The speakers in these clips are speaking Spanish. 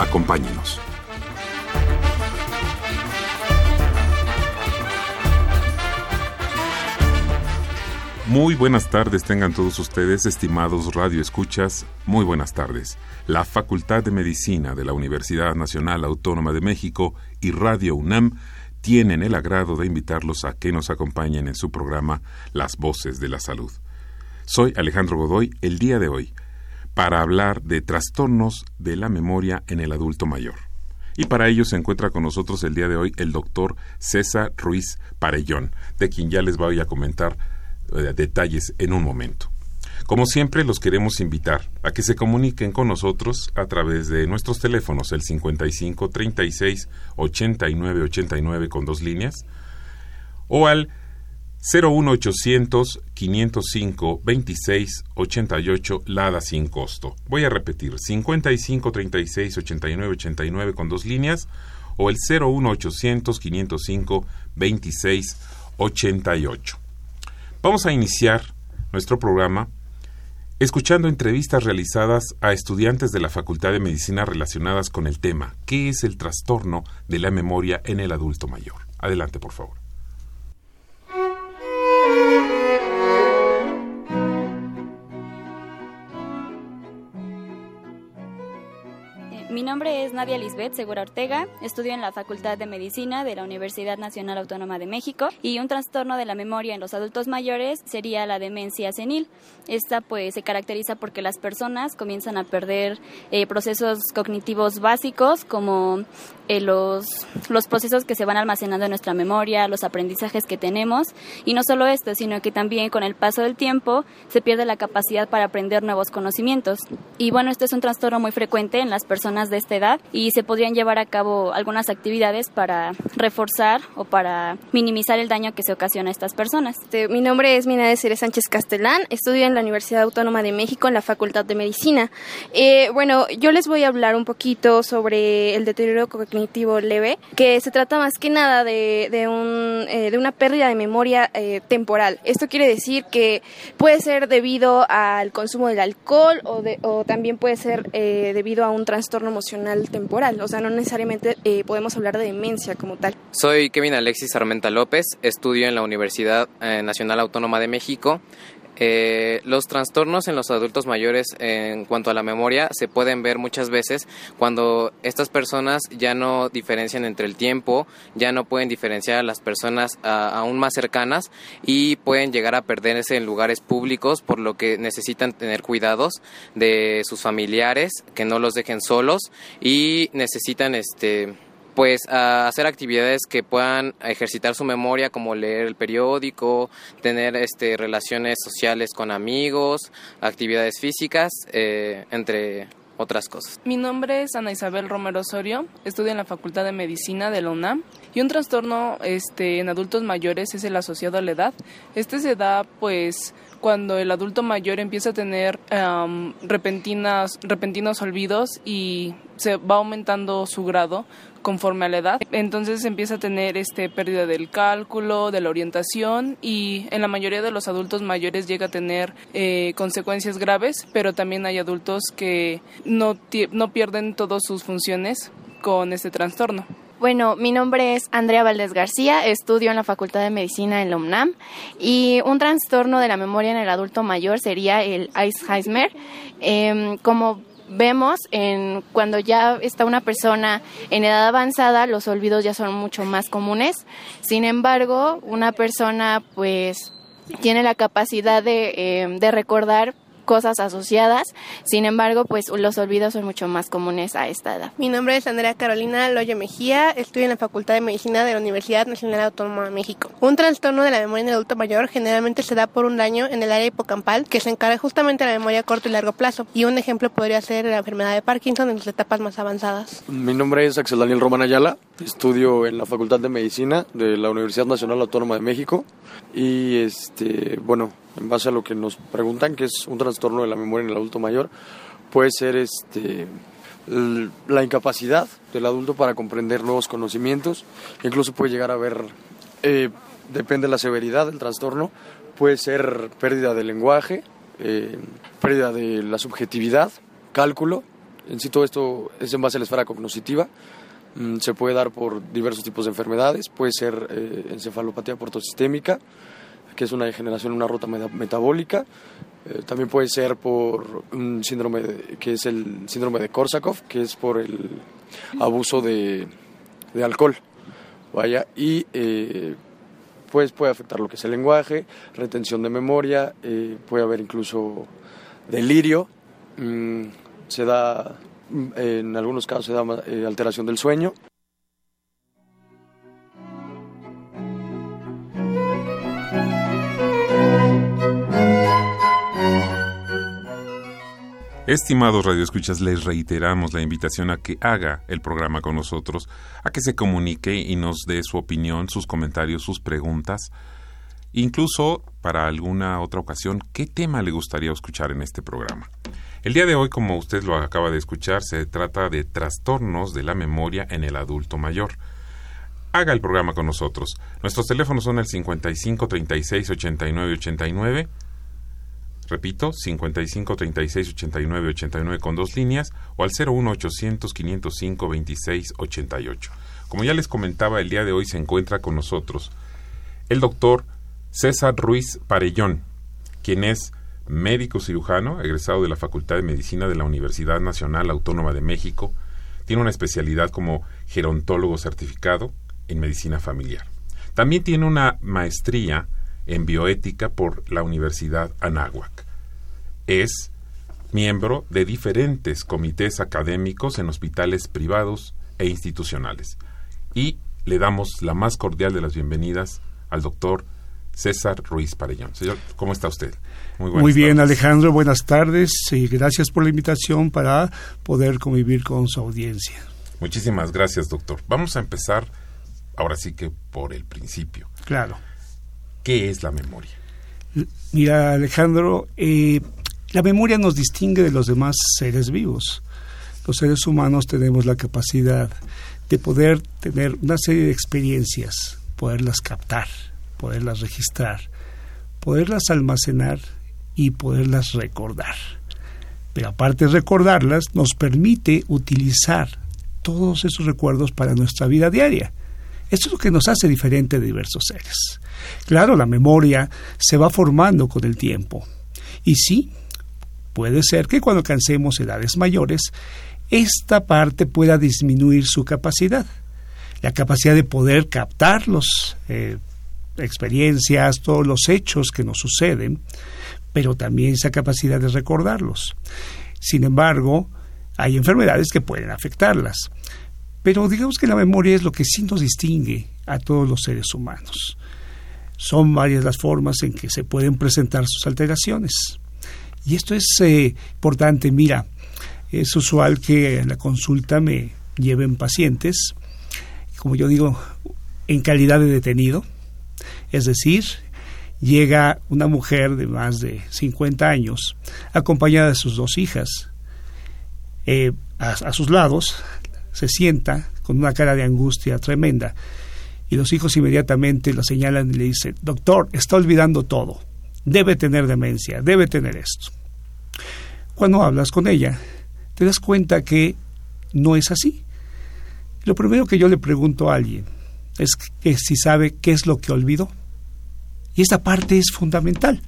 Acompáñenos. Muy buenas tardes tengan todos ustedes, estimados radioescuchas. Muy buenas tardes. La Facultad de Medicina de la Universidad Nacional Autónoma de México y Radio UNAM tienen el agrado de invitarlos a que nos acompañen en su programa Las Voces de la Salud. Soy Alejandro Godoy el día de hoy para hablar de trastornos de la memoria en el adulto mayor. Y para ello se encuentra con nosotros el día de hoy el doctor César Ruiz Parellón, de quien ya les voy a comentar eh, detalles en un momento. Como siempre, los queremos invitar a que se comuniquen con nosotros a través de nuestros teléfonos, el 55 36 89 89 con dos líneas, o al 01800 505 26 88 Lada sin costo. Voy a repetir, 55 36 89 89 con dos líneas, o el 01800 505 26 88. Vamos a iniciar nuestro programa escuchando entrevistas realizadas a estudiantes de la Facultad de Medicina relacionadas con el tema ¿Qué es el trastorno de la memoria en el adulto mayor? Adelante, por favor. Mi nombre es Nadia Lisbeth Segura Ortega, estudio en la Facultad de Medicina de la Universidad Nacional Autónoma de México y un trastorno de la memoria en los adultos mayores sería la demencia senil. Esta pues se caracteriza porque las personas comienzan a perder eh, procesos cognitivos básicos como eh, los, los procesos que se van almacenando en nuestra memoria, los aprendizajes que tenemos y no solo esto, sino que también con el paso del tiempo se pierde la capacidad para aprender nuevos conocimientos. Y bueno, este es un trastorno muy frecuente en las personas de esta edad y se podrían llevar a cabo algunas actividades para reforzar o para minimizar el daño que se ocasiona a estas personas. Este, mi nombre es Mina de Ceres Sánchez Castellán, estudio en la Universidad Autónoma de México en la Facultad de Medicina. Eh, bueno, yo les voy a hablar un poquito sobre el deterioro cognitivo leve, que se trata más que nada de, de, eh, una pérdida de memoria eh, temporal. Esto quiere decir que puede ser debido al consumo del alcohol o, de, o también puede ser debido a un trastorno emocional temporal, o sea, no necesariamente eh, podemos hablar de demencia como tal. Soy Kevin Alexis Armenta López, estudio en la Universidad eh, Nacional Autónoma de México eh, los trastornos en los adultos mayores en cuanto a la memoria se pueden ver muchas veces cuando estas personas ya no diferencian entre el tiempo, ya no pueden diferenciar a las personas aún más cercanas y pueden llegar a perderse en lugares públicos por lo que necesitan tener cuidados de sus familiares, que no los dejen solos y necesitan este pues a hacer actividades que puedan ejercitar su memoria como leer el periódico, tener este relaciones sociales con amigos, actividades físicas, eh, entre otras cosas. Mi nombre es Ana Isabel Romero Osorio, estudio en la Facultad de Medicina de la UNAM y un trastorno este, en adultos mayores es el asociado a la edad. Este se da pues cuando el adulto mayor empieza a tener repentinas, repentinos olvidos y se va aumentando su grado conforme a la edad. Entonces empieza a tener este pérdida del cálculo, de la orientación y en la mayoría de los adultos mayores llega a tener eh, consecuencias graves, pero también hay adultos que no, no pierden todas sus funciones con este trastorno. Bueno, mi nombre es Andrea Valdés García, estudio en la Facultad de Medicina en la UNAM y un trastorno de la memoria en el adulto mayor sería el Alzheimer. Eh, como vemos en cuando ya está una persona en edad avanzada, los olvidos ya son mucho más comunes. Sin embargo, una persona pues tiene la capacidad de, eh, de recordar cosas asociadas. Sin embargo, pues los olvidos son mucho más comunes a esta edad. Mi nombre es Andrea Carolina Loyo Mejía, estudio en la Facultad de Medicina de la Universidad Nacional Autónoma de México. Un trastorno de la memoria en el adulto mayor generalmente se da por un daño en el área hipocampal que se encarga justamente de la memoria a corto y largo plazo. Y un ejemplo podría ser la enfermedad de Parkinson en sus etapas más avanzadas. Mi nombre es Axel Daniel Román Ayala, estudio en la Facultad de Medicina de la Universidad Nacional Autónoma de México y este, bueno, en base a lo que nos preguntan, que es un trastorno de la memoria en el adulto mayor, puede ser este la incapacidad del adulto para comprender nuevos conocimientos, incluso puede llegar a haber, eh, depende de la severidad del trastorno, puede ser pérdida del lenguaje, eh, pérdida de la subjetividad, cálculo, en sí todo esto es en base a la esfera cognitiva, mm, se puede dar por diversos tipos de enfermedades, puede ser eh, encefalopatía portosistémica, que es una degeneración en una ruta metabólica. Eh, también puede ser por un síndrome que es el síndrome de Korsakoff, que es por el abuso de, alcohol. Vaya, y eh, pues puede afectar lo que es el lenguaje, retención de memoria, eh, puede haber incluso delirio, mm, se da, mm, en algunos casos se da alteración del sueño Estimados radioescuchas, les reiteramos la invitación a que haga el programa con nosotros, a que se comunique y nos dé su opinión, sus comentarios, sus preguntas. Incluso, para alguna otra ocasión, ¿qué tema le gustaría escuchar en este programa? El día de hoy, como usted lo acaba de escuchar, se trata de trastornos de la memoria en el adulto mayor. Haga el programa con nosotros. Nuestros teléfonos son el 55 36 89 89 Repito, 55 36 89 89 con dos líneas o al 01 800 505 26 88. Como ya les comentaba, el día de hoy se encuentra con nosotros el doctor César Ruiz Parellón, quien es médico cirujano, egresado de la Facultad de Medicina de la Universidad Nacional Autónoma de México. Tiene una especialidad como gerontólogo certificado en medicina familiar. También tiene una maestría en bioética por la Universidad Anáhuac. Es miembro de diferentes comités académicos en hospitales privados e institucionales. Y le damos la más cordial de las bienvenidas al doctor César Ruiz Parellón. Señor, ¿cómo está usted? Muy, Muy bien, Alejandro, buenas tardes y gracias por la invitación para poder convivir con su audiencia. Muchísimas gracias, doctor. Vamos a empezar ahora sí que por el principio. Claro. ¿Qué es la memoria? Mira, Alejandro, eh, la memoria nos distingue de los demás seres vivos. Los seres humanos tenemos la capacidad de poder tener una serie de experiencias, poderlas captar, poderlas registrar, poderlas almacenar y poderlas recordar. Pero aparte de recordarlas, nos permite utilizar todos esos recuerdos para nuestra vida diaria. Esto es lo que nos hace diferente de diversos seres. Claro, la memoria se va formando con el tiempo. Y sí, puede ser que cuando alcancemos edades mayores, esta parte pueda disminuir su capacidad. La capacidad de poder captar las eh, experiencias, todos los hechos que nos suceden, pero también esa capacidad de recordarlos. Sin embargo, hay enfermedades que pueden afectarlas. Pero digamos que la memoria es lo que sí nos distingue a todos los seres humanos. Son varias las formas en que se pueden presentar sus alteraciones. Y esto es eh, importante. Mira, es usual que en la consulta me lleven pacientes, como yo digo, en calidad de detenido. Es decir, llega una mujer de más de 50 años, acompañada de sus dos hijas, eh, a, sus lados, se sienta con una cara de angustia tremenda y los hijos inmediatamente lo señalan y le dicen, doctor, está olvidando todo, debe tener demencia, debe tener esto. Cuando hablas con ella, te das cuenta que no es así. Lo primero que yo le pregunto a alguien es que si sabe qué es lo que olvidó. Y esta parte es fundamental,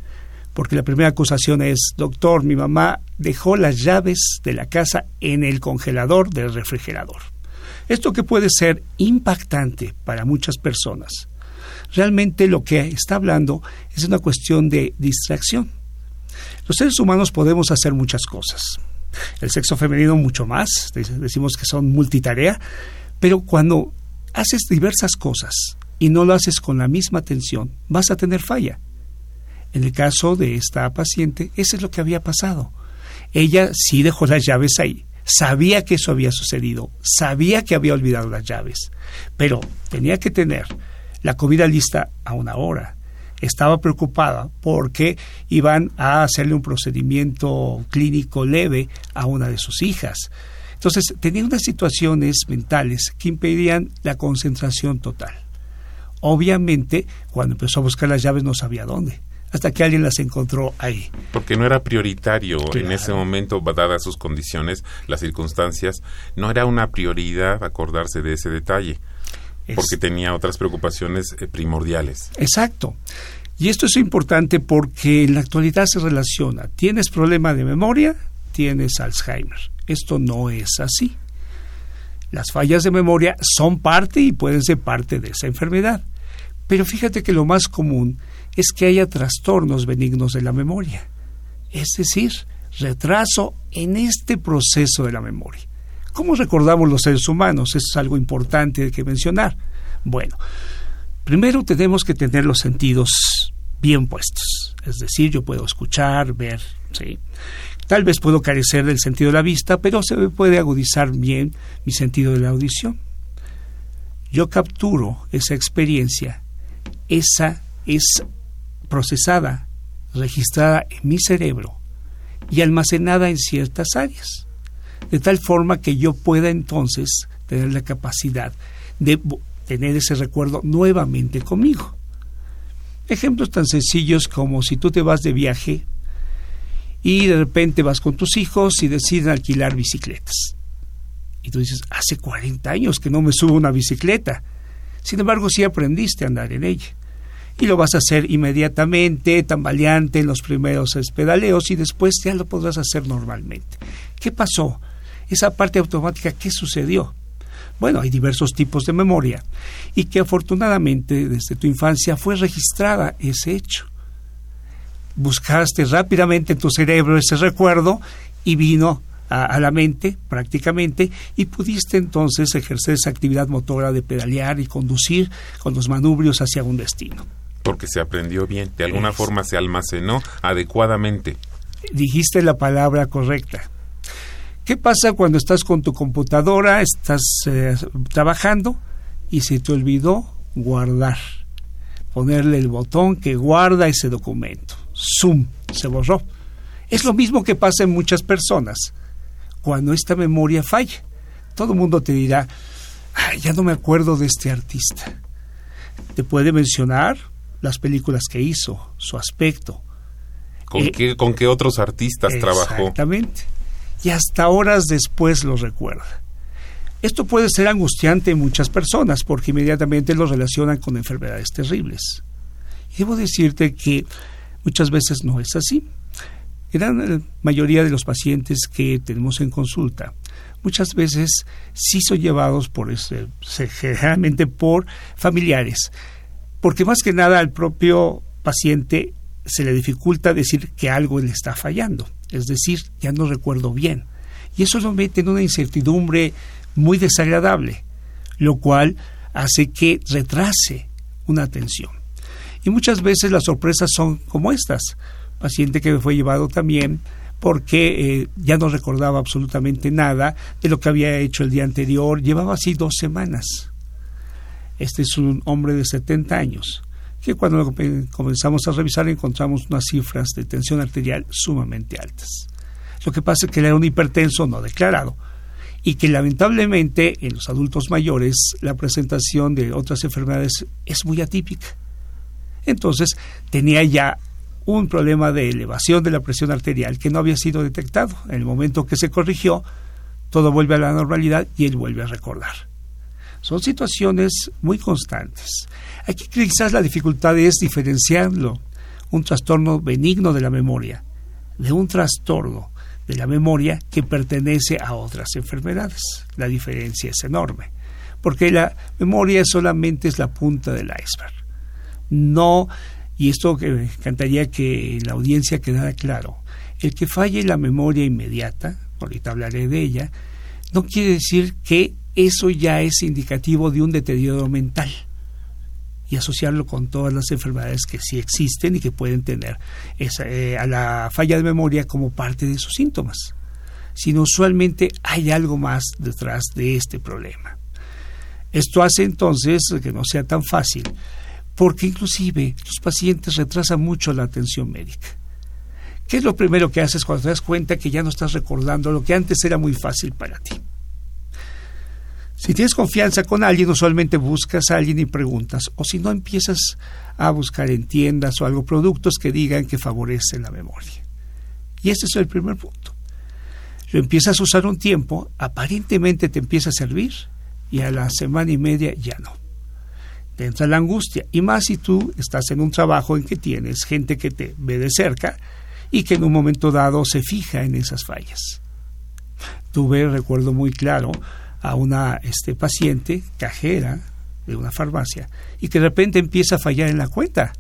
porque la primera acusación es, doctor, mi mamá dejó las llaves de la casa en el congelador del refrigerador. Esto que puede ser impactante para muchas personas. Realmente lo que está hablando es una cuestión de distracción. Los seres humanos podemos hacer muchas cosas. El sexo femenino mucho más, decimos que son multitarea, pero cuando haces diversas cosas y no lo haces con la misma atención, vas a tener falla. En el caso de esta paciente, eso es lo que había pasado. Ella sí dejó las llaves ahí, sabía que eso había sucedido, sabía que había olvidado las llaves, pero tenía que tener la comida lista a una hora. Estaba preocupada porque iban a hacerle un procedimiento clínico leve a una de sus hijas. Entonces, tenía unas situaciones mentales que impedían la concentración total. Obviamente, cuando empezó a buscar las llaves no sabía dónde hasta que alguien las encontró ahí. Porque no era prioritario en ese momento, dadas sus condiciones, las circunstancias, no era una prioridad acordarse de ese detalle, porque tenía otras preocupaciones eh, primordiales. Exacto. Y esto es importante porque en la actualidad se relaciona, tienes problema de memoria, tienes Alzheimer. Esto no es así. Las fallas de memoria son parte y pueden ser parte de esa enfermedad. Pero fíjate que lo más común es que haya trastornos benignos de la memoria, es decir, retraso en este proceso de la memoria. ¿Cómo recordamos los seres humanos? Eso es algo importante que mencionar. Bueno, primero tenemos que tener los sentidos bien puestos. Es decir, yo puedo escuchar, ver, ¿sí? Tal vez puedo carecer del sentido de la vista, pero se puede agudizar bien mi sentido de la audición. Yo capturo esa experiencia, esa es procesada, registrada en mi cerebro y almacenada en ciertas áreas, de tal forma que yo pueda entonces tener la capacidad de tener ese recuerdo nuevamente conmigo. Ejemplos tan sencillos como si tú te vas de viaje y de repente vas con tus hijos y deciden alquilar bicicletas. Y tú dices, hace 40 años que no me subo una bicicleta. Sin embargo, sí aprendiste a andar en ella y lo vas a hacer inmediatamente, tambaleante en los primeros pedaleos y después ya lo podrás hacer normalmente. ¿Qué pasó? Esa parte automática, ¿qué sucedió? Bueno, hay diversos tipos de memoria y que afortunadamente desde tu infancia fue registrada ese hecho. Buscaste rápidamente en tu cerebro ese recuerdo y vino a, a, la mente prácticamente y pudiste entonces ejercer esa actividad motora de pedalear y conducir con los manubrios hacia un destino porque se aprendió bien, de alguna forma se almacenó adecuadamente. Dijiste la palabra correcta. ¿Qué pasa cuando estás con tu computadora, estás eh, trabajando y se te olvidó guardar? Ponerle el botón que guarda ese documento. Zoom, se borró. Es lo mismo que pasa en muchas personas. Cuando esta memoria falla, todo el mundo te dirá, ya no me acuerdo de este artista. Te puede mencionar las películas que hizo, su aspecto. ¿Con, eh, qué, ¿Con qué otros artistas trabajó? Exactamente. Y hasta horas después lo recuerda. Esto puede ser angustiante en muchas personas porque inmediatamente lo relacionan con enfermedades terribles. Y debo decirte que muchas veces no es así. En la mayoría de los pacientes que tenemos en consulta, muchas veces sí son llevados por ese, generalmente por familiares porque más que nada al propio paciente se le dificulta decir que algo le está fallando, es decir, ya no recuerdo bien. Y eso lo mete en una incertidumbre muy desagradable, lo cual hace que retrase una atención. Y muchas veces las sorpresas son como estas. Paciente que fue llevado también porque eh, ya no recordaba absolutamente nada de lo que había hecho el día anterior, llevaba así dos semanas este es un hombre de 70 años, que cuando comenzamos a revisar encontramos unas cifras de tensión arterial sumamente altas. Lo que pasa es que era un hipertenso no declarado y que lamentablemente en los adultos mayores la presentación de otras enfermedades es muy atípica. Entonces tenía ya un problema de elevación de la presión arterial que no había sido detectado. En el momento que se corrigió, todo vuelve a la normalidad y él vuelve a recordar. Son situaciones muy constantes. Aquí quizás la dificultad es diferenciarlo, un trastorno benigno de la memoria, de un trastorno de la memoria que pertenece a otras enfermedades. La diferencia es enorme, porque la memoria solamente es la punta del iceberg. No y esto que me encantaría que la audiencia quedara claro, el que falle la memoria inmediata, ahorita hablaré de ella, no quiere decir que eso ya es indicativo de un deterioro mental y asociarlo con todas las enfermedades que sí existen y que pueden tener esa, eh, a la falla de memoria como parte de sus síntomas, sino usualmente hay algo más detrás de este problema. Esto hace entonces que no sea tan fácil, porque inclusive los pacientes retrasan mucho la atención médica. ¿Qué es lo primero que haces cuando te das cuenta que ya no estás recordando lo que antes era muy fácil para ti? Si tienes confianza con alguien, usualmente buscas a alguien y preguntas, o si no empiezas a buscar en tiendas o algo productos que digan que favorecen la memoria. Y ese es el primer punto. Lo empiezas a usar un tiempo, aparentemente te empieza a servir y a la semana y media ya no. Te entra la angustia, y más si tú estás en un trabajo en que tienes gente que te ve de cerca y que en un momento dado se fija en esas fallas. Tuve, recuerdo muy claro, a una este, paciente cajera de una farmacia y que de repente empieza a fallar en la cuenta.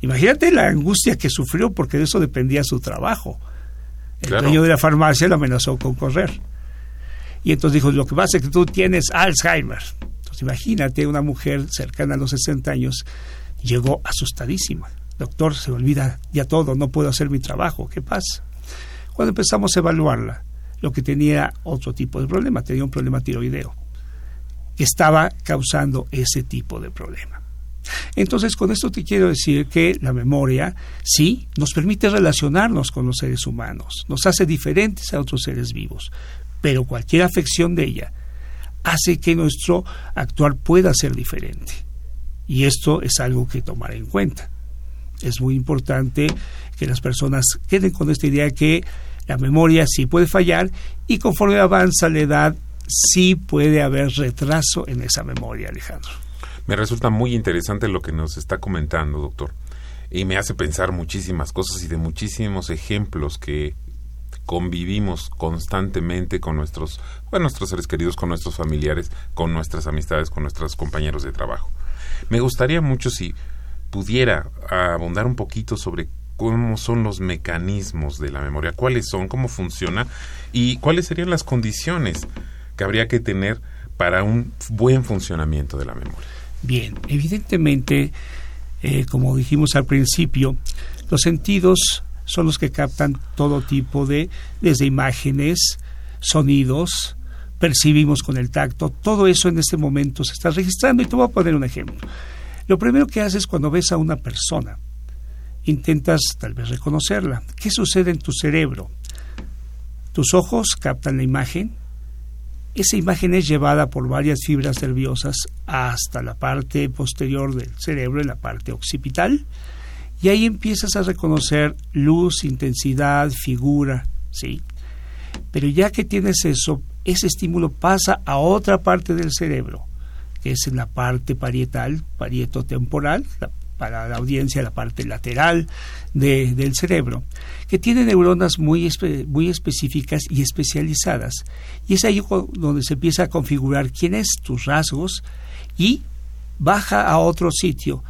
Imagínate la angustia que sufrió porque de eso dependía su trabajo. El dueño de la farmacia lo amenazó con correr. Y entonces dijo, lo que pasa es que tú tienes Alzheimer. Entonces imagínate una mujer cercana a los 60 años llegó asustadísima doctor, se olvida ya todo, no puedo hacer mi trabajo, ¿qué pasa? Cuando empezamos a evaluarla, lo que tenía otro tipo de problema, tenía un problema tiroideo, que estaba causando ese tipo de problema. Entonces, con esto te quiero decir que la memoria sí nos permite relacionarnos con los seres humanos, nos hace diferentes a otros seres vivos, pero cualquier afección de ella hace que nuestro actuar pueda ser diferente. Y esto es algo que tomar en cuenta es muy importante que las personas queden con esta idea que la memoria sí puede fallar y conforme avanza la edad sí puede haber retraso en esa memoria, Alejandro. Me resulta muy interesante lo que nos está comentando, doctor, y me hace pensar muchísimas cosas y de muchísimos ejemplos que convivimos constantemente con nuestros, nuestros seres queridos, con nuestros familiares, con nuestras amistades, con nuestros compañeros de trabajo. Me gustaría mucho si pudiera abundar un poquito sobre cómo son los mecanismos de la memoria, cuáles son, cómo funciona y cuáles serían las condiciones que habría que tener para un buen funcionamiento de la memoria. Bien, evidentemente, eh, como dijimos al principio, los sentidos son los que captan todo tipo de, desde imágenes, sonidos, percibimos con el tacto, todo eso en este momento se está registrando y te voy a poner un ejemplo. Lo primero que haces cuando ves a una persona, intentas tal vez reconocerla. ¿Qué sucede en tu cerebro? Tus ojos captan la imagen. Esa imagen es llevada por varias fibras nerviosas hasta la parte posterior del cerebro, en la parte occipital, y ahí empiezas a reconocer luz, intensidad, figura, ¿sí? Pero ya que tienes eso, ese estímulo pasa a otra parte del cerebro, que es en la parte parietal, parietotemporal, para la audiencia la parte lateral del cerebro, que tiene neuronas muy, muy específicas y especializadas. Y es ahí donde se empieza a configurar quién es tus rasgos y baja a otro sitio,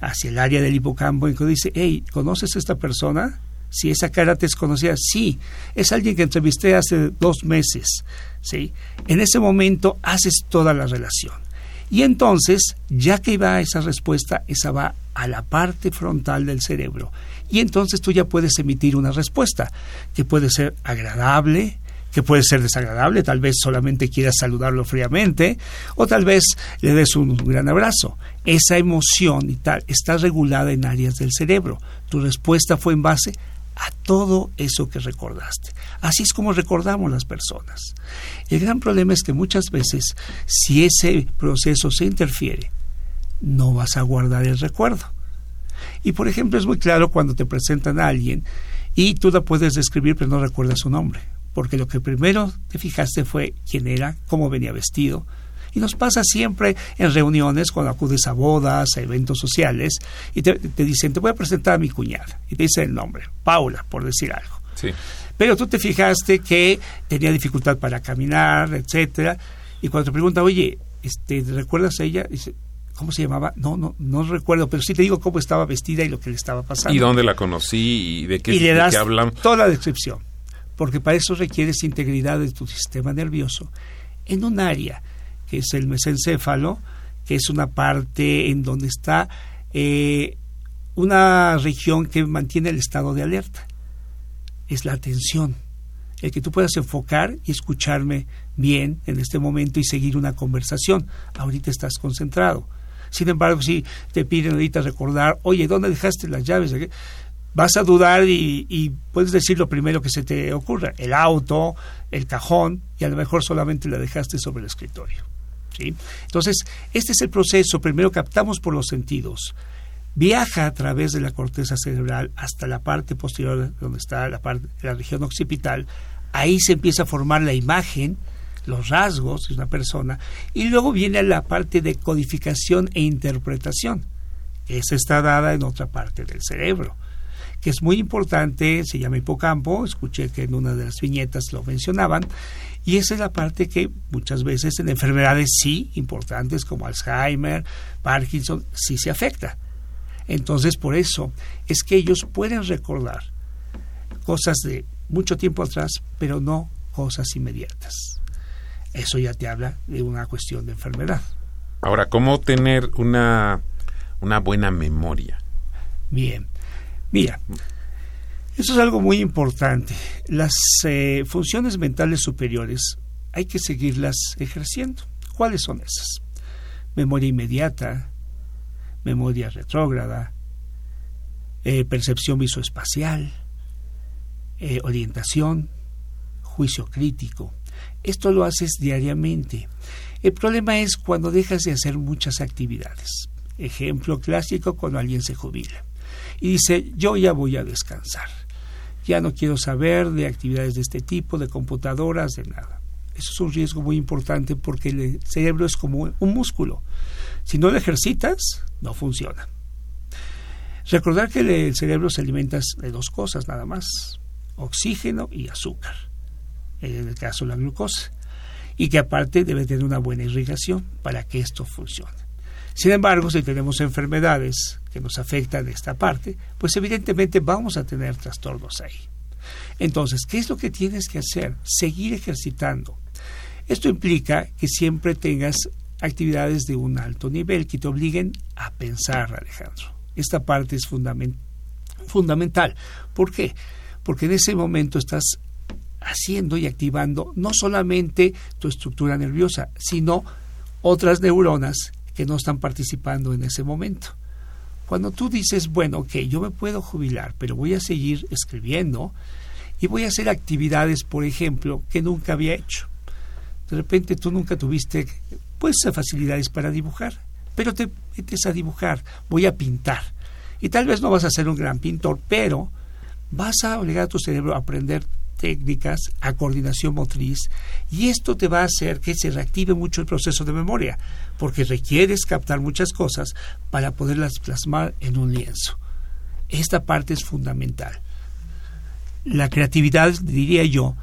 hacia el área del hipocampo, y dice, hey, ¿conoces a esta persona? Si esa cara te es conocida, sí, es alguien que entrevisté hace dos meses, ¿sí? En ese momento haces toda la relación. Y entonces, ya que va esa respuesta, esa va a la parte frontal del cerebro. Y entonces tú ya puedes emitir una respuesta que puede ser agradable, que puede ser desagradable, tal vez solamente quieras saludarlo fríamente, o tal vez le des un gran abrazo. Esa emoción y tal está regulada en áreas del cerebro. Tu respuesta fue en base a todo eso que recordaste. Así es como recordamos las personas. El gran problema es que muchas veces, si ese proceso se interfiere, no vas a guardar el recuerdo. Y por ejemplo, es muy claro cuando te presentan a alguien y tú la puedes describir, pero no recuerdas su nombre, porque lo que primero te fijaste fue quién era, cómo venía vestido, y nos pasa siempre en reuniones cuando acudes a bodas, a eventos sociales, y te, dicen, te voy a presentar a mi cuñada. Y te dicen el nombre, Paula, por decir algo. Sí. Pero tú te fijaste que tenía dificultad para caminar, etcétera, y cuando te pregunta, oye, este, ¿recuerdas a ella? Dice, ¿Cómo se llamaba? No, no, no recuerdo, pero sí te digo cómo estaba vestida y lo que le estaba pasando. ¿Y dónde la conocí y de qué, y le de qué hablamos? toda la descripción, porque para eso requieres integridad de tu sistema nervioso en un área que es el mesencéfalo, que es una parte en donde está eh, una región que mantiene el estado de alerta. Es la atención, el que tú puedas enfocar y escucharme bien en este momento y seguir una conversación. Ahorita estás concentrado. Sin embargo, si te piden ahorita recordar, oye, ¿dónde dejaste las llaves? Vas a dudar y, y, puedes decir lo primero que se te ocurra, el auto, el cajón, y a lo mejor solamente la dejaste sobre el escritorio. ¿sí? Entonces, este es el proceso. Primero captamos por los sentidos. Viaja a través de la corteza cerebral hasta la parte posterior, donde está la, parte, la región occipital. Ahí se empieza a formar la imagen, los rasgos de una persona, y luego viene la parte de codificación e interpretación. Esa está dada en otra parte del cerebro, que es muy importante, se llama hipocampo, escuché que en una de las viñetas lo mencionaban, y esa es la parte que muchas veces en enfermedades sí importantes como Alzheimer, Parkinson, sí se afecta. Entonces, por eso es que ellos pueden recordar cosas de mucho tiempo atrás, pero no cosas inmediatas. Eso ya te habla de una cuestión de enfermedad. Ahora, ¿cómo tener una, una buena memoria? Bien, mira, eso es algo muy importante. Las eh, funciones mentales superiores hay que seguirlas ejerciendo. ¿Cuáles son esas? Memoria inmediata, memoria retrógrada, eh, percepción visoespacial, eh, orientación, juicio crítico. Esto lo haces diariamente. El problema es cuando dejas de hacer muchas actividades. Ejemplo clásico cuando alguien se jubila y dice, yo ya voy a descansar. Ya no quiero saber de actividades de este tipo, de computadoras, de nada. Eso es un riesgo muy importante porque el cerebro es como un músculo. Si no lo ejercitas, no funciona. Recordar que el cerebro se alimenta de dos cosas nada más, oxígeno y azúcar, en el caso de la glucosa, y que aparte debe tener una buena irrigación para que esto funcione. Sin embargo, si tenemos enfermedades que nos afectan esta parte, pues evidentemente vamos a tener trastornos ahí. Entonces, ¿qué es lo que tienes que hacer? Seguir ejercitando. Esto implica que siempre tengas actividades de un alto nivel que te obliguen a pensar, Alejandro. Esta parte es fundament fundamental. ¿Por qué? Porque en ese momento estás haciendo y activando no solamente tu estructura nerviosa, sino otras neuronas que no están participando en ese momento. Cuando tú dices, bueno, ok, yo me puedo jubilar, pero voy a seguir escribiendo y voy a hacer actividades, por ejemplo, que nunca había hecho. De repente tú nunca tuviste pues facilidades para dibujar, pero te metes a dibujar, voy a pintar. Y tal vez no vas a ser un gran pintor, pero vas a obligar a tu cerebro a aprender técnicas, a coordinación motriz, y esto te va a hacer que se reactive mucho el proceso de memoria, porque requieres captar muchas cosas para poderlas plasmar en un lienzo. Esta parte es fundamental. La creatividad, diría yo,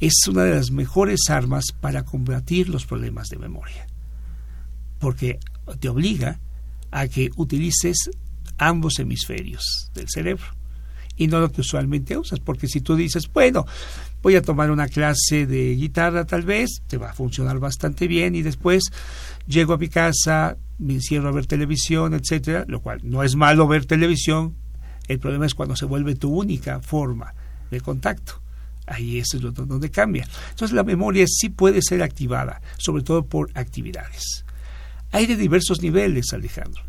es una de las mejores armas para combatir los problemas de memoria, porque te obliga a que utilices ambos hemisferios del cerebro y no lo que usualmente usas, porque si tú dices, bueno, voy a tomar una clase de guitarra tal vez, te va a funcionar bastante bien y después llego a mi casa, me encierro a ver televisión, etcétera, lo cual no es malo ver televisión, el problema es cuando se vuelve tu única forma de contacto. Ahí es donde cambia. Entonces la memoria sí puede ser activada, sobre todo por actividades. Hay de diversos niveles, Alejandro.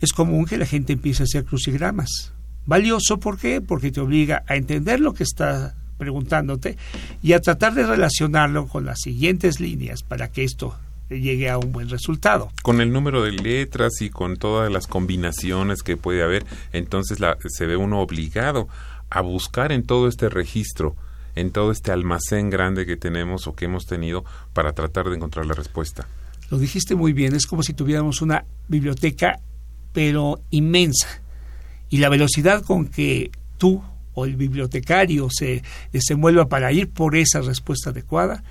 Es común que la gente empiece a hacer crucigramas. Valioso, ¿por qué? Porque te obliga a entender lo que está preguntándote y a tratar de relacionarlo con las siguientes líneas para que esto llegue a un buen resultado. Con el número de letras y con todas las combinaciones que puede haber, entonces la, se ve uno obligado a buscar en todo este registro, en todo este almacén grande que tenemos o que hemos tenido para tratar de encontrar la respuesta. Lo dijiste muy bien, es como si tuviéramos una biblioteca pero inmensa y la velocidad con que tú o el bibliotecario se desenvuelva para ir por esa respuesta adecuada,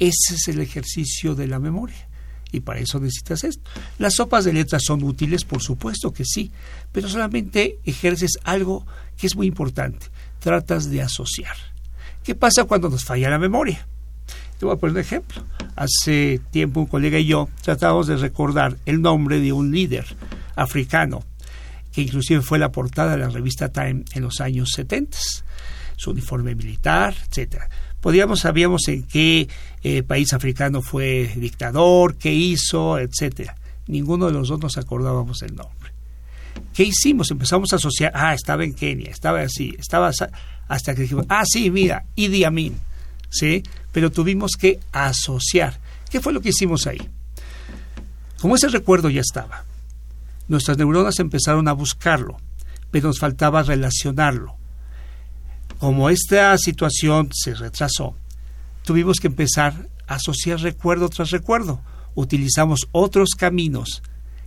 ese es el ejercicio de la memoria. y para eso necesitas esto. Las sopas de letras son útiles, por supuesto que sí, pero solamente ejerces algo que es muy importante. Tratas de asociar. ¿Qué pasa cuando nos falla la memoria? Te voy a poner un ejemplo. Hace tiempo un colega y yo tratamos de recordar el nombre de un líder africano que inclusive fue la portada de la revista Time en los años 70, su uniforme militar, etcétera. Podíamos sabíamos en qué eh, país africano fue dictador, qué hizo, etcétera. Ninguno de los dos nos acordábamos el nombre. ¿Qué hicimos? Empezamos a asociar, ah, estaba en Kenia, estaba así, estaba hasta que dijimos, ah, sí, mira, Idi Amin, ¿sí? Pero tuvimos que asociar. ¿Qué fue lo que hicimos ahí? Como ese recuerdo ya estaba, nuestras neuronas empezaron a buscarlo, pero nos faltaba relacionarlo. Como esta situación se retrasó, tuvimos que empezar a asociar recuerdo tras recuerdo. Utilizamos otros caminos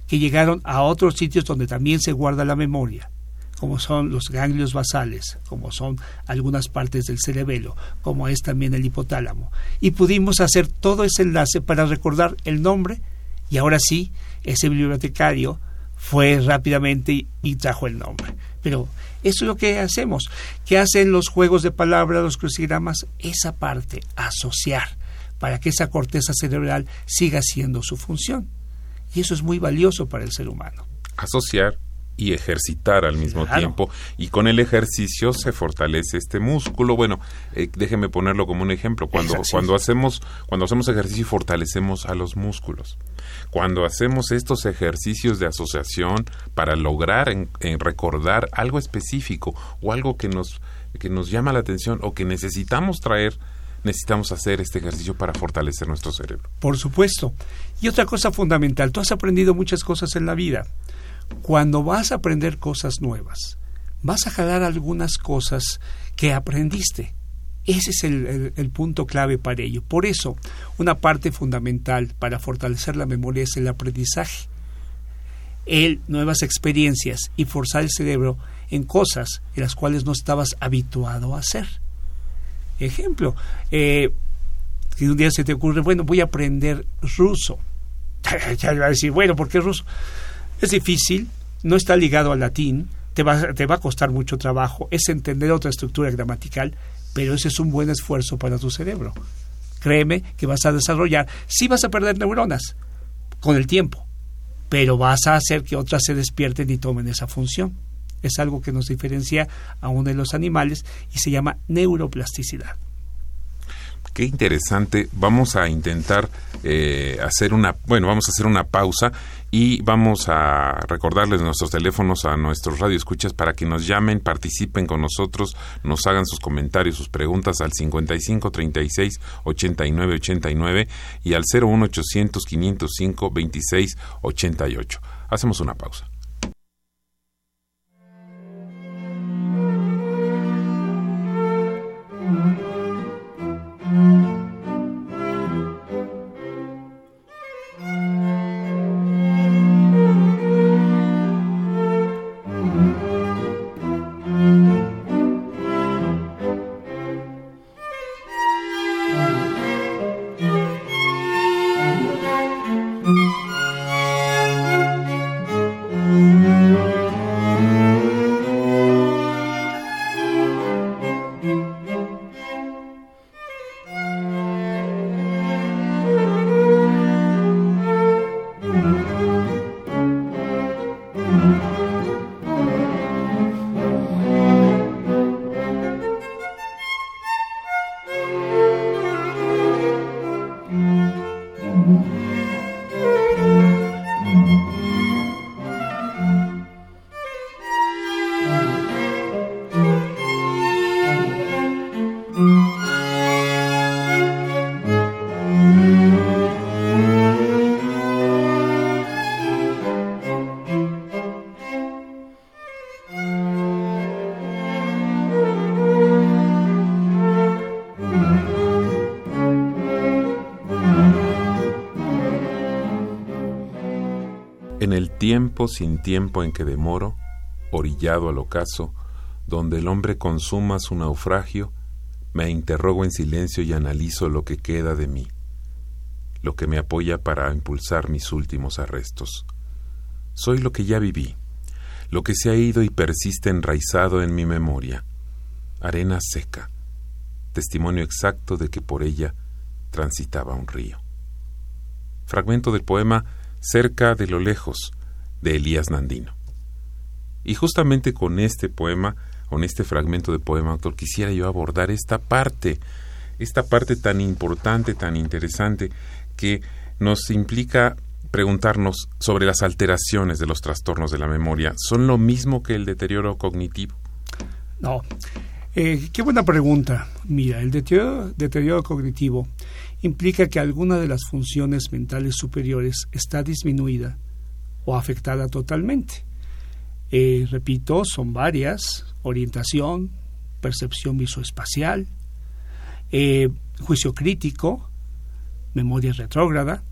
que llegaron a otros sitios donde también se guarda la memoria, como son los ganglios basales, como son algunas partes del cerebelo, como es también el hipotálamo. Y pudimos hacer todo ese enlace para recordar el nombre y ahora sí, ese bibliotecario fue rápidamente y trajo el nombre. Pero eso es lo que hacemos. ¿Qué hacen los juegos de palabras, los crucigramas? Esa parte, asociar, para que esa corteza cerebral siga haciendo su función. Y eso es muy valioso para el ser humano. Asociar y ejercitar al mismo tiempo y con el ejercicio se fortalece este músculo bueno eh, déjeme ponerlo como un ejemplo cuando cuando hacemos cuando hacemos ejercicio fortalecemos a los músculos cuando hacemos estos ejercicios de asociación para lograr en, recordar algo específico o algo que nos, que nos llama la atención o que necesitamos traer, necesitamos hacer este ejercicio para fortalecer nuestro cerebro. Por supuesto. Y otra cosa fundamental, tú has aprendido muchas cosas en la vida. Cuando vas a aprender cosas nuevas, vas a jalar algunas cosas que aprendiste ese es el, punto clave para ello. Por eso, una parte fundamental para fortalecer la memoria es el aprendizaje. El nuevas experiencias y forzar el cerebro en cosas en las cuales no estabas habituado a hacer. Ejemplo, eh, que un día se te ocurre, bueno, voy a aprender ruso. ya va a decir, bueno, ¿por qué ruso? Es difícil, no está ligado al latín, te va, te va a costar mucho trabajo, es entender otra estructura gramatical, pero ese es un buen esfuerzo para tu cerebro. Créeme que vas a desarrollar, sí vas a perder neuronas con el tiempo, pero vas a hacer que otras se despierten y tomen esa función. Es algo que nos diferencia aún de los animales y se llama neuroplasticidad. Qué interesante. Vamos a intentar eh, hacer una, bueno, vamos a hacer una pausa y vamos a recordarles nuestros teléfonos a nuestros radioescuchas para que nos llamen, participen con nosotros, nos hagan sus comentarios, sus preguntas al 55 36 89 89 y al 01 800 505 26 88. Hacemos una pausa. Tiempo sin tiempo en que demoro, orillado al ocaso, donde el hombre consuma su naufragio, me interrogo en silencio y analizo lo que queda de mí. lo que me apoya para impulsar mis últimos arrestos. Soy lo que ya viví, lo que se ha ido y persiste enraizado en mi memoria, arena seca, testimonio exacto de que por ella transitaba un río. Fragmento del poema Cerca de lo lejos, de Elías Nandino. Y justamente con este poema, con este fragmento de poema, autor, quisiera yo abordar esta parte, esta parte tan importante, tan interesante, que nos implica preguntarnos sobre las alteraciones de los trastornos de la memoria. ¿Son lo mismo que el deterioro cognitivo? No. Eh, qué buena pregunta. Mira, el deterioro, deterioro cognitivo implica que alguna de las funciones mentales superiores está disminuida o afectada totalmente. Eh, repito, son varias, orientación, percepción visoespacial, eh, juicio crítico, memoria retrógrada,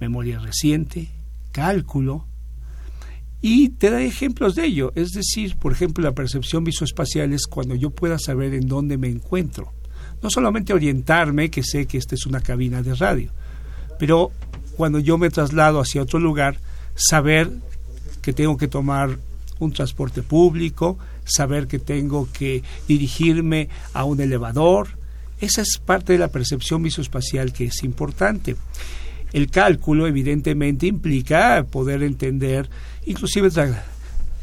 memoria reciente, cálculo, y te da ejemplos de ello. Es decir, por ejemplo, la percepción visoespacial es cuando yo pueda saber en dónde me encuentro. No solamente orientarme, que sé que esta es una cabina de radio, pero cuando yo me traslado hacia otro lugar, saber que tengo que tomar un transporte público, saber que tengo que dirigirme a un elevador. Esa es parte de la percepción visoespacial que es importante. El cálculo evidentemente implica poder entender inclusive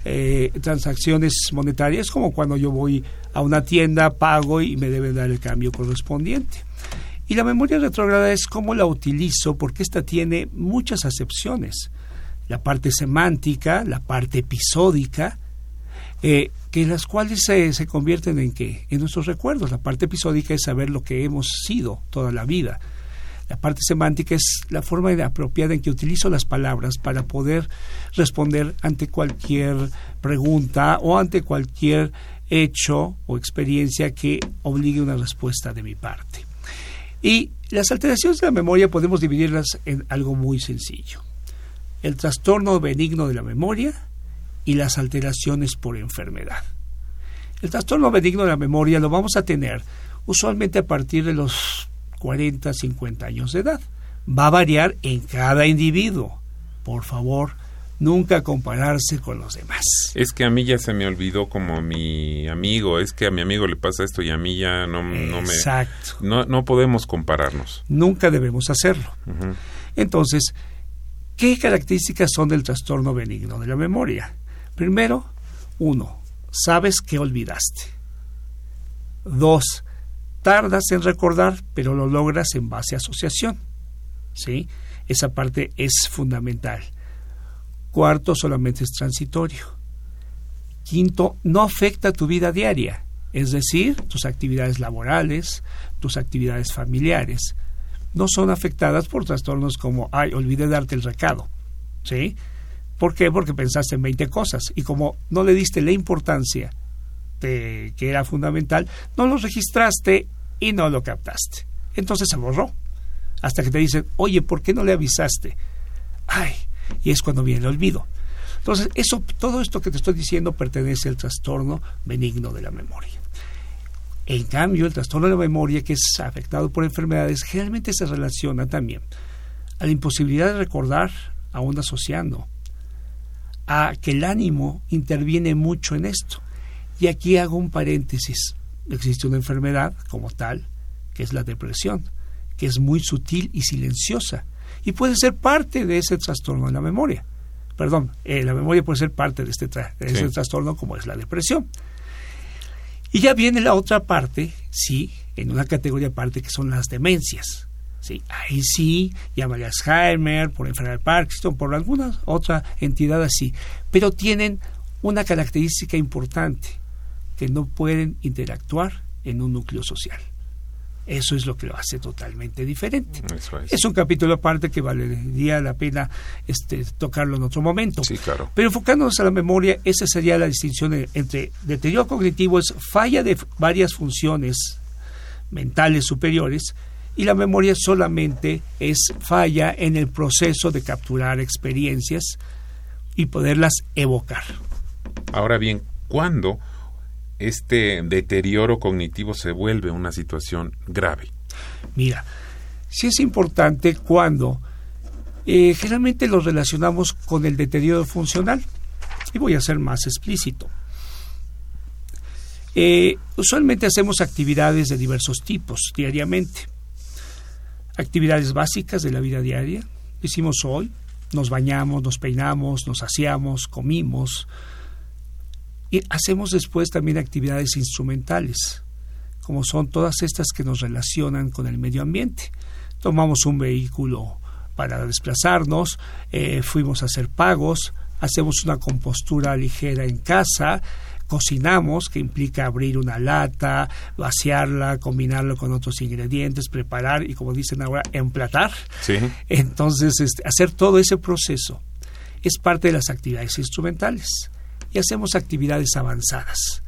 eh, transacciones monetarias como cuando yo voy a una tienda, pago y me deben dar el cambio correspondiente. Y la memoria retrógrada es cómo la utilizo porque esta tiene muchas acepciones. La parte semántica, la parte episódica, eh, que las cuales se, se convierten en qué? En nuestros recuerdos. La parte episódica es saber lo que hemos sido toda la vida. La parte semántica es la forma apropiada en que utilizo las palabras para poder responder ante cualquier pregunta o ante cualquier hecho o experiencia que obligue una respuesta de mi parte. Y las alteraciones de la memoria podemos dividirlas en algo muy sencillo. El trastorno benigno de la memoria y las alteraciones por enfermedad. El trastorno benigno de la memoria lo vamos a tener usualmente a partir de los 40, 50 años de edad. Va a variar en cada individuo. Por favor, nunca compararse con los demás. Es que a mí ya se me olvidó como mi amigo, es que a mi amigo le pasa esto y a mí ya no, no me... Exacto. No, no podemos compararnos. Nunca debemos hacerlo. Entonces, ¿qué características son del trastorno benigno de la memoria? Primero, uno, sabes que olvidaste. Dos, tardas en recordar, pero lo logras en base a asociación. ¿Sí? Esa parte es fundamental. Cuarto, solamente es transitorio. Quinto, no afecta tu vida diaria, es decir, tus actividades laborales, tus actividades familiares. No son afectadas por trastornos como, ay, olvidé darte el recado. ¿Sí? ¿Por qué? Porque pensaste en 20 cosas y como no le diste la importancia de, que era fundamental, no lo registraste y no lo captaste. Entonces se borró. Hasta que te dicen, oye, ¿por qué no le avisaste? Ay, y es cuando viene el olvido. Entonces, eso, todo esto que te estoy diciendo pertenece al trastorno benigno de la memoria. En cambio, el trastorno de la memoria, que es afectado por enfermedades, generalmente se relaciona también a la imposibilidad de recordar, aún asociando, a que el ánimo interviene mucho en esto. Y aquí hago un paréntesis. Existe una enfermedad como tal, que es la depresión, que es muy sutil y silenciosa y puede ser parte de ese trastorno de la memoria. Perdón, eh, la memoria puede ser parte de este ese trastorno como es la depresión. Y ya viene la otra parte, sí, en una categoría aparte que son las demencias. Sí, ahí sí, llámale Alzheimer, por enfermedad de Parkinson, por alguna otra entidad así. Pero tienen una característica importante, que no pueden interactuar en un núcleo social. Eso es lo que lo hace totalmente diferente. es. un capítulo aparte que valería la pena este, tocarlo en otro momento. Sí, claro. Pero enfocándonos a la memoria, esa sería la distinción entre deterioro cognitivo, es falla de varias funciones mentales superiores, y la memoria solamente es falla en el proceso de capturar experiencias y poderlas evocar. Ahora bien, ¿cuándo este deterioro cognitivo se vuelve una situación grave? Mira, sí es importante cuando eh, generalmente lo relacionamos con el deterioro funcional. Y voy a ser más explícito. Eh, usualmente hacemos actividades de diversos tipos diariamente. Actividades básicas de la vida diaria. Hicimos hoy, nos bañamos, nos peinamos, nos aseamos, comimos. Y hacemos después también actividades instrumentales, como son todas estas que nos relacionan con el medio ambiente. Tomamos un vehículo para desplazarnos, eh, fuimos a hacer pagos, hacemos una compostura ligera en casa, cocinamos, que implica abrir una lata, vaciarla, combinarlo con otros ingredientes, preparar y, como dicen ahora, emplatar. Entonces, este, hacer todo ese proceso es parte de las actividades instrumentales y hacemos actividades avanzadas.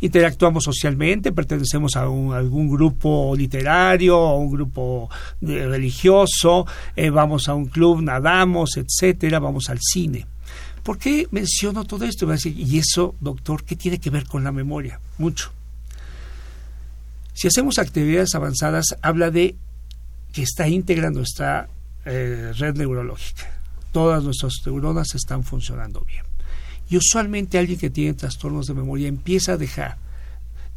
Interactuamos socialmente, pertenecemos a, algún grupo literario, a un grupo religioso, eh, vamos a un club, nadamos, etcétera, vamos al cine ¿Por qué menciono todo esto? y eso, doctor, ¿qué tiene que ver con la memoria? Mucho. Si hacemos actividades avanzadas, habla de que está íntegra nuestra eh, red neurológica. Todas nuestras neuronas están funcionando bien. Y usualmente alguien que tiene trastornos de memoria empieza a dejar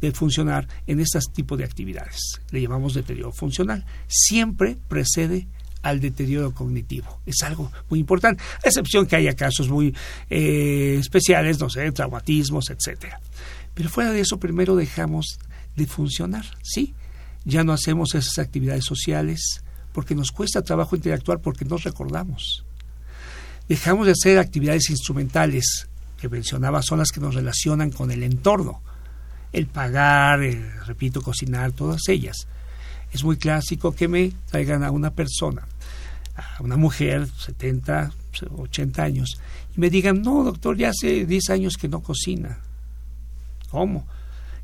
de funcionar en este tipo de actividades. Le llamamos deterioro funcional. Siempre precede al deterioro cognitivo. Es algo muy importante, a excepción que haya casos muy eh, especiales, no sé, traumatismos, etcétera. Pero fuera de eso, primero dejamos de funcionar, ¿sí? Ya no hacemos esas actividades sociales porque nos cuesta trabajo interactuar porque no recordamos. Dejamos de hacer actividades instrumentales que mencionaba, son las que nos relacionan con el entorno. El pagar, el, repito, cocinar, todas ellas. Es muy clásico que me traigan a una persona a una mujer, 70, 80 años, y me digan, no, doctor, ya hace 10 años que no cocina. ¿Cómo?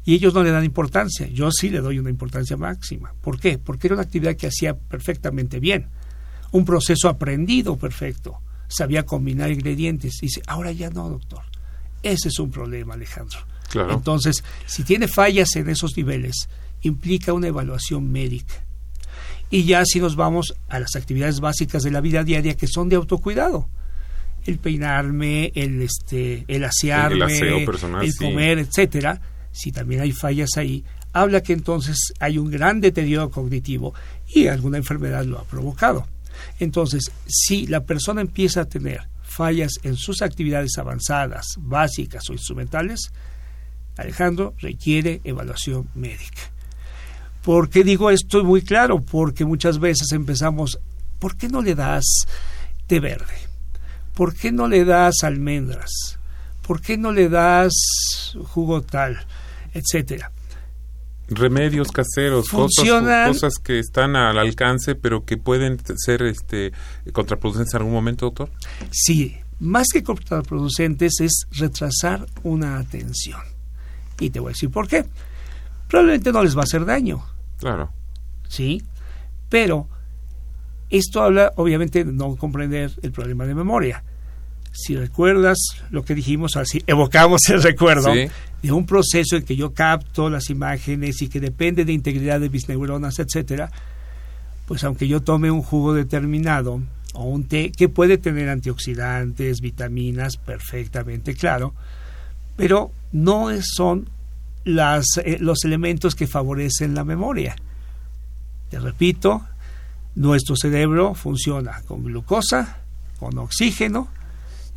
Y ellos no le dan importancia. Yo sí le doy una importancia máxima. ¿Por qué? Porque era una actividad que hacía perfectamente bien. Un proceso aprendido perfecto. Sabía combinar ingredientes. Y dice, ahora ya no, doctor. Ese es un problema, Alejandro. Entonces, si tiene fallas en esos niveles, implica una evaluación médica y ya si nos vamos a las actividades básicas de la vida diaria que son de autocuidado. El peinarme, el este, el asearme, el, comer, etcétera. Si también hay fallas ahí, habla que entonces hay un gran deterioro cognitivo y alguna enfermedad lo ha provocado. Entonces, si la persona empieza a tener fallas en sus actividades avanzadas, básicas o instrumentales, Alejandro requiere evaluación médica. ¿Por qué digo esto muy claro? Porque muchas veces empezamos, ¿por qué no le das té verde? ¿Por qué no le das almendras? ¿Por qué no le das jugo tal? Etcétera. Remedios caseros, cosas, cosas, que están al alcance, pero que pueden ser este, contraproducentes en algún momento, doctor. Sí, más que contraproducentes es retrasar una atención. Y te voy a decir por qué. Probablemente no les va a hacer daño, Claro. ¿Sí? Pero esto habla, obviamente, de no comprender el problema de memoria. Si recuerdas lo que dijimos, así evocamos el recuerdo de un proceso en que yo capto las imágenes y que depende de integridad de mis neuronas, etcétera, pues aunque yo tome un jugo determinado o un té que puede tener antioxidantes, vitaminas, perfectamente claro, pero no son las, eh, los elementos que favorecen la memoria. Te repito, nuestro cerebro funciona con glucosa, con oxígeno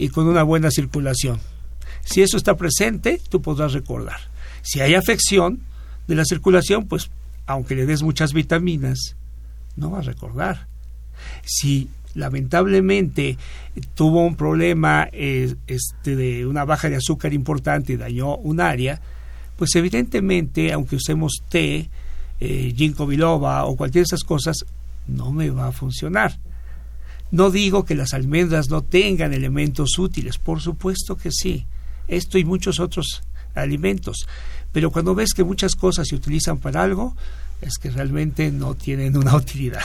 y con una buena circulación. Si eso está presente, tú podrás recordar. Si hay afección de la circulación, pues aunque le des muchas vitaminas, no va a recordar. Si lamentablemente tuvo un problema eh, este, de una baja de azúcar importante y dañó un área, pues evidentemente, aunque usemos té, eh, ginkgo biloba o cualquiera de esas cosas, no me va a funcionar. No digo que las almendras no tengan elementos útiles, por supuesto que sí. Esto y muchos otros alimentos. Pero cuando ves que muchas cosas se utilizan para algo, es que realmente no tienen una utilidad.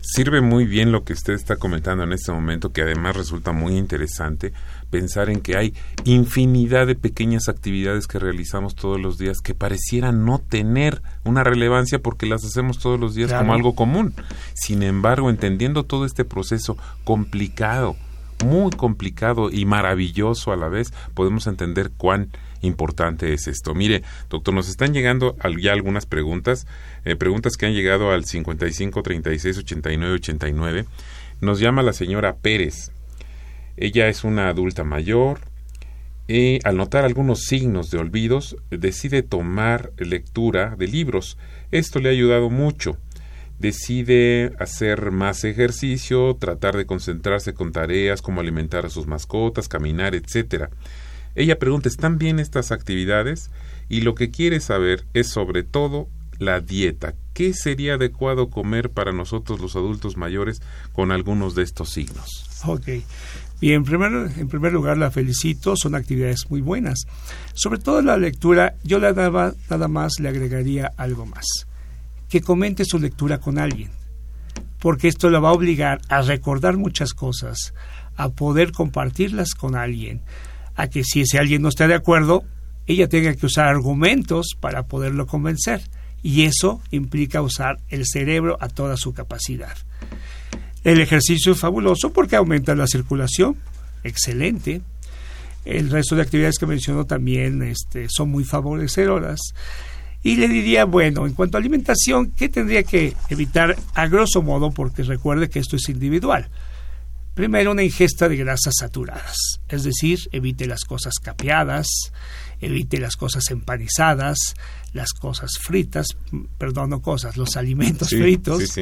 Sirve muy bien lo que usted está comentando en este momento, que además resulta muy interesante pensar en que hay infinidad de pequeñas actividades que realizamos todos los días que parecieran no tener una relevancia porque las hacemos todos los días como algo común. Sin embargo, entendiendo todo este proceso complicado, muy complicado y maravilloso a la vez, podemos entender cuán importante es esto. Mire, doctor, nos están llegando ya algunas preguntas, eh, preguntas que han llegado al 55 36 89 89. Nos llama la señora Pérez. Ella es una adulta mayor y al notar algunos signos de olvidos decide tomar lectura de libros. Esto le ha ayudado mucho decide hacer más ejercicio, tratar de concentrarse con tareas como alimentar a sus mascotas, caminar, etcétera. Ella pregunta, ¿están bien estas actividades? Y lo que quiere saber es sobre todo la dieta. ¿Qué sería adecuado comer para nosotros los adultos mayores con algunos de estos signos? Ok. Bien, en primer, lugar la felicito, son actividades muy buenas. Sobre todo la lectura, yo le daba, nada más le agregaría algo más que comente su lectura con alguien, porque esto la va a obligar a recordar muchas cosas, a poder compartirlas con alguien, a que si ese alguien no está de acuerdo, ella tenga que usar argumentos para poderlo convencer. Y eso implica usar el cerebro a toda su capacidad. El ejercicio es fabuloso porque aumenta la circulación, excelente. El resto de actividades que mencionó también este, son muy favorecedoras. Y le diría, bueno, en cuanto a alimentación, ¿qué tendría que evitar a grosso modo? Porque recuerde que esto es individual. Primero, una ingesta de grasas saturadas, es decir, evite las cosas capeadas, evite las cosas empanizadas, las cosas fritas, perdón, no cosas, los alimentos fritos,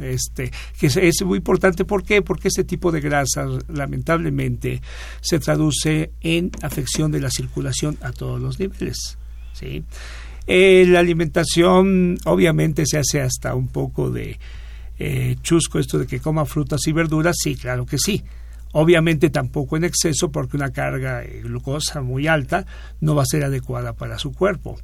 este, que es, muy importante, ¿por qué? Porque ese tipo de grasas lamentablemente se traduce en afección de la circulación a todos los niveles, ¿sí? Eh, la alimentación obviamente se hace hasta un poco de eh, chusco esto de que coma frutas y verduras, sí, claro que sí. Obviamente tampoco en exceso porque una carga de glucosa muy alta no va a ser adecuada para su cuerpo.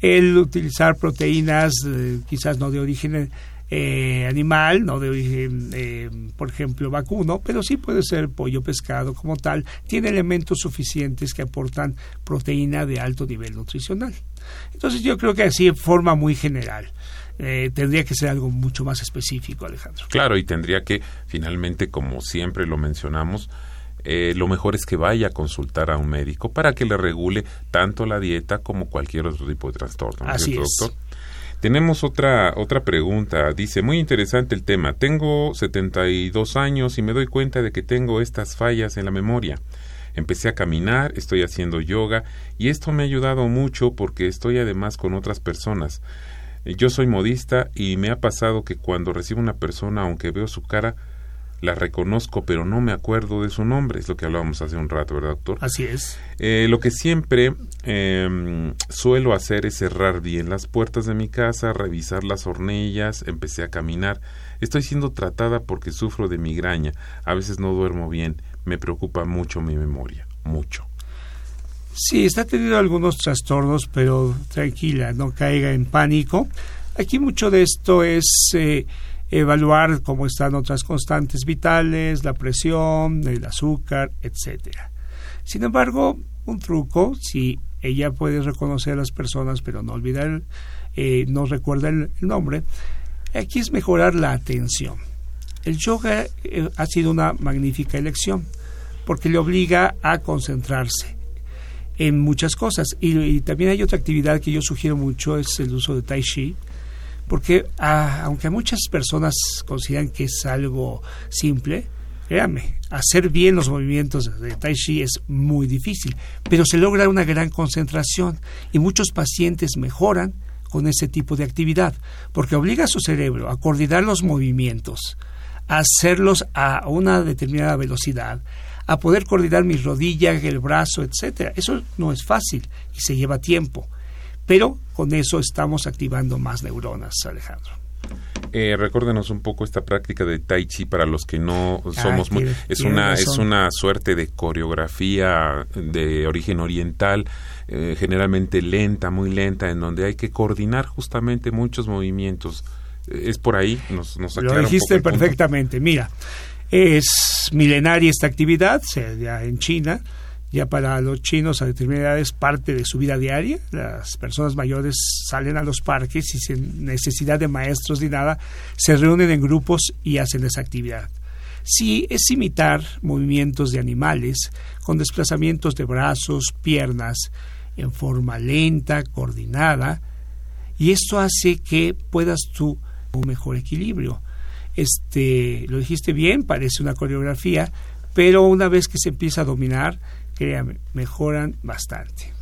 El utilizar proteínas eh, quizás no de origen eh, animal, no de origen, eh, por ejemplo, vacuno, pero sí puede ser pollo, pescado como tal, tiene elementos suficientes que aportan proteína de alto nivel nutricional. Entonces yo creo que así en forma muy general. Eh, tendría que ser algo mucho más específico, Alejandro. Claro, y tendría que, finalmente, como siempre lo mencionamos, lo mejor es que vaya a consultar a un médico para que le regule tanto la dieta como cualquier otro tipo de trastorno. Así es. Doctor? Tenemos otra, otra pregunta. Dice, muy interesante el tema. Tengo 72 años y me doy cuenta de que tengo estas fallas en la memoria. Empecé a caminar, estoy haciendo yoga y esto me ha ayudado mucho porque estoy además con otras personas. Yo soy modista y me ha pasado que cuando recibo una persona, aunque veo su cara, la reconozco, pero no me acuerdo de su nombre. Es lo que hablábamos hace un rato, ¿verdad, doctor? Así es. Eh, lo que siempre em, suelo hacer es cerrar bien las puertas de mi casa, revisar las hornillas, empecé a caminar. Estoy siendo tratada porque sufro de migraña. A veces no duermo bien. Me preocupa mucho mi memoria. Mucho. Sí, está teniendo algunos trastornos, pero tranquila, no caiga en pánico. Aquí mucho de esto es eh, evaluar cómo están otras constantes vitales, la presión, el azúcar, etcétera. Sin embargo, un truco, si ella puede reconocer a las personas pero no olvidar, eh, no recuerda el, nombre, aquí es mejorar la atención. El yoga eh, ha sido una magnífica elección porque le obliga a concentrarse en muchas cosas. Y, también hay otra actividad que yo sugiero mucho, es el uso de tai chi, porque ah, aunque muchas personas consideran que es algo simple, créanme, hacer bien los movimientos de Tai Chi es muy difícil, pero se logra una gran concentración y muchos pacientes mejoran con ese tipo de actividad, porque obliga a su cerebro a coordinar los movimientos, a hacerlos a una determinada velocidad, a poder coordinar mis rodillas, el brazo, etcétera. Eso no es fácil y se lleva tiempo. Pero con eso estamos activando más neuronas, Alejandro. Eh, recuérdenos un poco esta práctica de Tai Chi para los que no Ah, somos muy... tiene- Es tiene una, es una suerte de coreografía de origen oriental, eh, generalmente lenta, muy lenta, en donde hay que coordinar justamente muchos movimientos. Es por ahí, nos, nos Lo un dijiste poco el punto. perfectamente. Mira, es milenaria esta actividad, da en China. Ya para los chinos a determinada edad es parte de su vida diaria. Las personas mayores salen a los parques y sin necesidad de maestros ni nada, se reúnen en grupos y hacen esa actividad. Sí, es imitar movimientos de animales con desplazamientos de brazos, piernas, en forma lenta, coordinada, y esto hace que puedas tú un mejor equilibrio. Este, lo dijiste bien, parece una coreografía, pero una vez que se empieza a dominar, créame, mejoran bastante.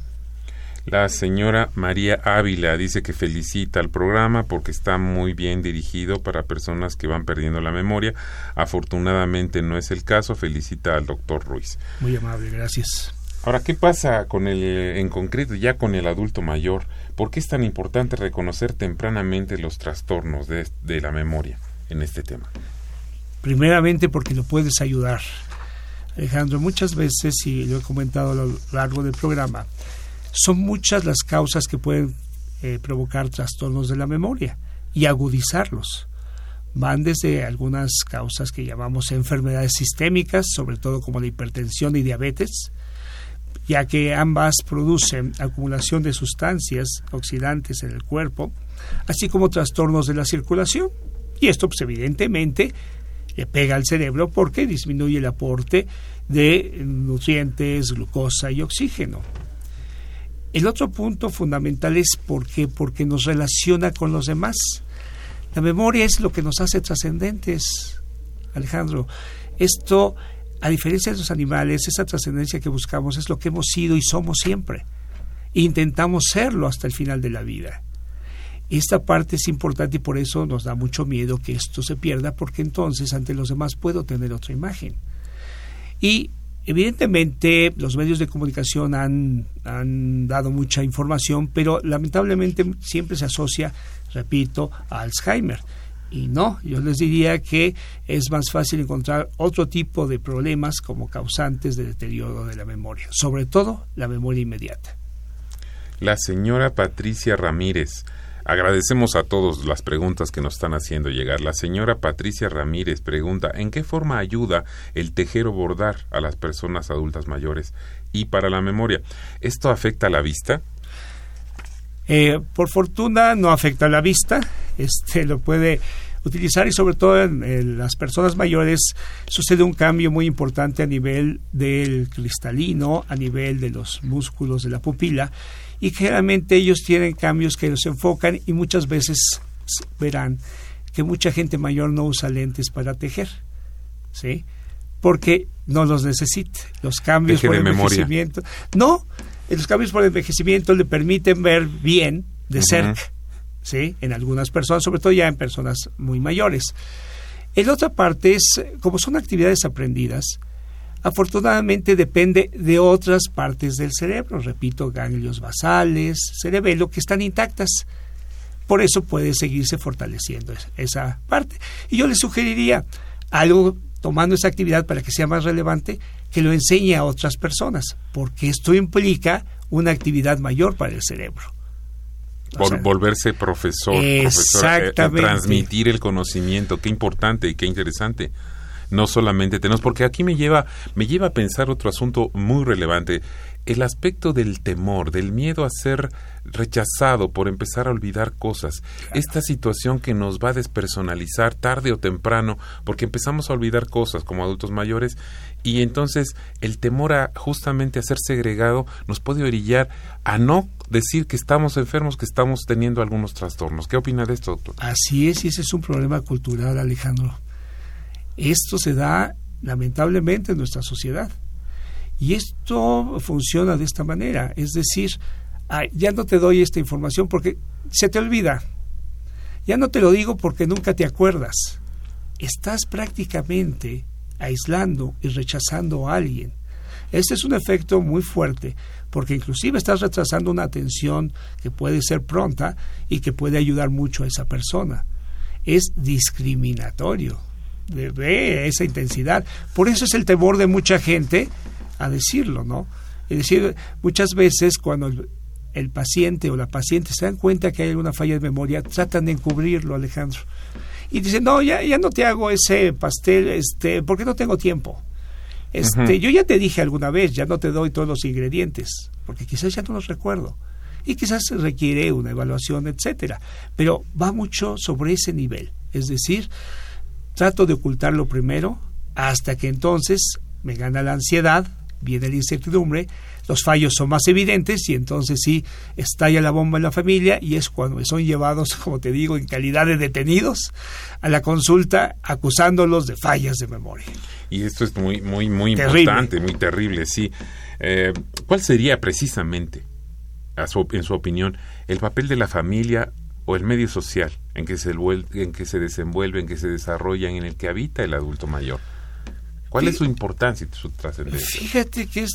La señora María Ávila dice que felicita al programa porque está muy bien dirigido para personas que van perdiendo la memoria. Afortunadamente no es el caso. Felicita al doctor Ruiz. Muy amable, gracias. Ahora, ¿qué pasa con el, en concreto, ya con el adulto mayor? ¿Por qué es tan importante reconocer tempranamente los trastornos de, de la memoria en este tema? Primeramente porque lo puedes ayudar. Alejandro, muchas veces, y lo he comentado a lo largo del programa, son muchas las causas que pueden eh, provocar trastornos de la memoria y agudizarlos. Van desde algunas causas que llamamos enfermedades sistémicas, sobre todo como la hipertensión y diabetes, ya que ambas producen acumulación de sustancias oxidantes en el cuerpo, así como trastornos de la circulación. Y esto, pues, evidentemente, le pega al cerebro porque disminuye el aporte de nutrientes, glucosa y oxígeno. El otro punto fundamental es por qué, porque nos relaciona con los demás. La memoria es lo que nos hace trascendentes, Alejandro. Esto, a diferencia de los animales, esa trascendencia que buscamos es lo que hemos sido y somos siempre. E intentamos serlo hasta el final de la vida. Esta parte es importante y por eso nos da mucho miedo que esto se pierda, porque entonces ante los demás puedo tener otra imagen. Y evidentemente los medios de comunicación han, han dado mucha información, pero lamentablemente siempre se asocia, repito, a Alzheimer. Y no, yo les diría que es más fácil encontrar otro tipo de problemas como causantes de deterioro de la memoria, sobre todo la memoria inmediata. La señora Patricia Ramírez. Agradecemos a todos las preguntas que nos están haciendo llegar. La señora Patricia Ramírez pregunta ¿en qué forma ayuda el tejer o bordar a las personas adultas mayores y para la memoria? ¿Esto afecta a la vista? Eh, por fortuna no afecta a la vista, este lo puede utilizar y sobre todo en, en, las personas mayores sucede un cambio muy importante a nivel del cristalino, a nivel de los músculos de la pupila y generalmente ellos tienen cambios que los enfocan y muchas veces verán que mucha gente mayor no usa lentes para tejer, ¿sí? Porque no los necesita. Los cambios Teje por envejecimiento. No, los cambios por envejecimiento le permiten ver bien de cerca, ¿sí? En algunas personas, sobre todo ya en personas muy mayores. En otra parte es, como son actividades aprendidas, afortunadamente depende de otras partes del cerebro, repito, ganglios basales, cerebelo, que están intactas. Por eso puede seguirse fortaleciendo es- esa parte. Y yo le sugeriría algo, tomando esa actividad para que sea más relevante, que lo enseñe a otras personas, porque esto implica una actividad mayor para el cerebro. O Vol- sea, volverse profesor, profesor, eh, eh, transmitir el conocimiento, qué importante y qué interesante. No solamente tenemos, porque aquí me lleva, me lleva a pensar otro asunto muy relevante, el aspecto del temor, del miedo a ser rechazado por empezar a olvidar cosas. Esta situación que nos va a despersonalizar tarde o temprano, porque empezamos a olvidar cosas como adultos mayores, y entonces el temor a justamente a ser segregado nos puede orillar a no decir que estamos enfermos, que estamos teniendo algunos trastornos. ¿Qué opina de esto, doctor? Así es, y ese es un problema cultural, Alejandro. Esto se da lamentablemente en nuestra sociedad. Y esto funciona de esta manera. Es decir, "Ay, ya no te doy esta información porque se te olvida. Ya no te lo digo porque nunca te acuerdas. Estás prácticamente aislando y rechazando a alguien. Este es un efecto muy fuerte porque inclusive estás retrasando una atención que puede ser pronta y que puede ayudar mucho a esa persona. es discriminatorio. Ve esa intensidad. Por eso es el temor de mucha gente a decirlo, ¿no? Es decir, muchas veces cuando el, el paciente o la paciente se dan cuenta que hay alguna falla de memoria, tratan de encubrirlo, Alejandro. Y dicen, no, ya, ya no te hago ese pastel, este, porque no tengo tiempo. Este, Yo ya te dije alguna vez, ya no te doy todos los ingredientes, porque quizás ya no los recuerdo. Y quizás se requiere una evaluación, etcétera. Pero va mucho sobre ese nivel. Es decir, trato de ocultarlo primero hasta que entonces me gana la ansiedad, viene la incertidumbre, los fallos son más evidentes y entonces sí estalla la bomba en la familia y es cuando son llevados, como te digo, en calidad de detenidos a la consulta acusándolos de fallas de memoria. Y esto es muy, muy, muy importante, muy terrible, sí. Eh, ¿Cuál sería precisamente, en su opinión, el papel de la familia o el medio social en que se, en que se desenvuelve, en que se desarrolla, en el que habita el adulto mayor? ¿Cuál es su importancia y su trascendencia? Fíjate que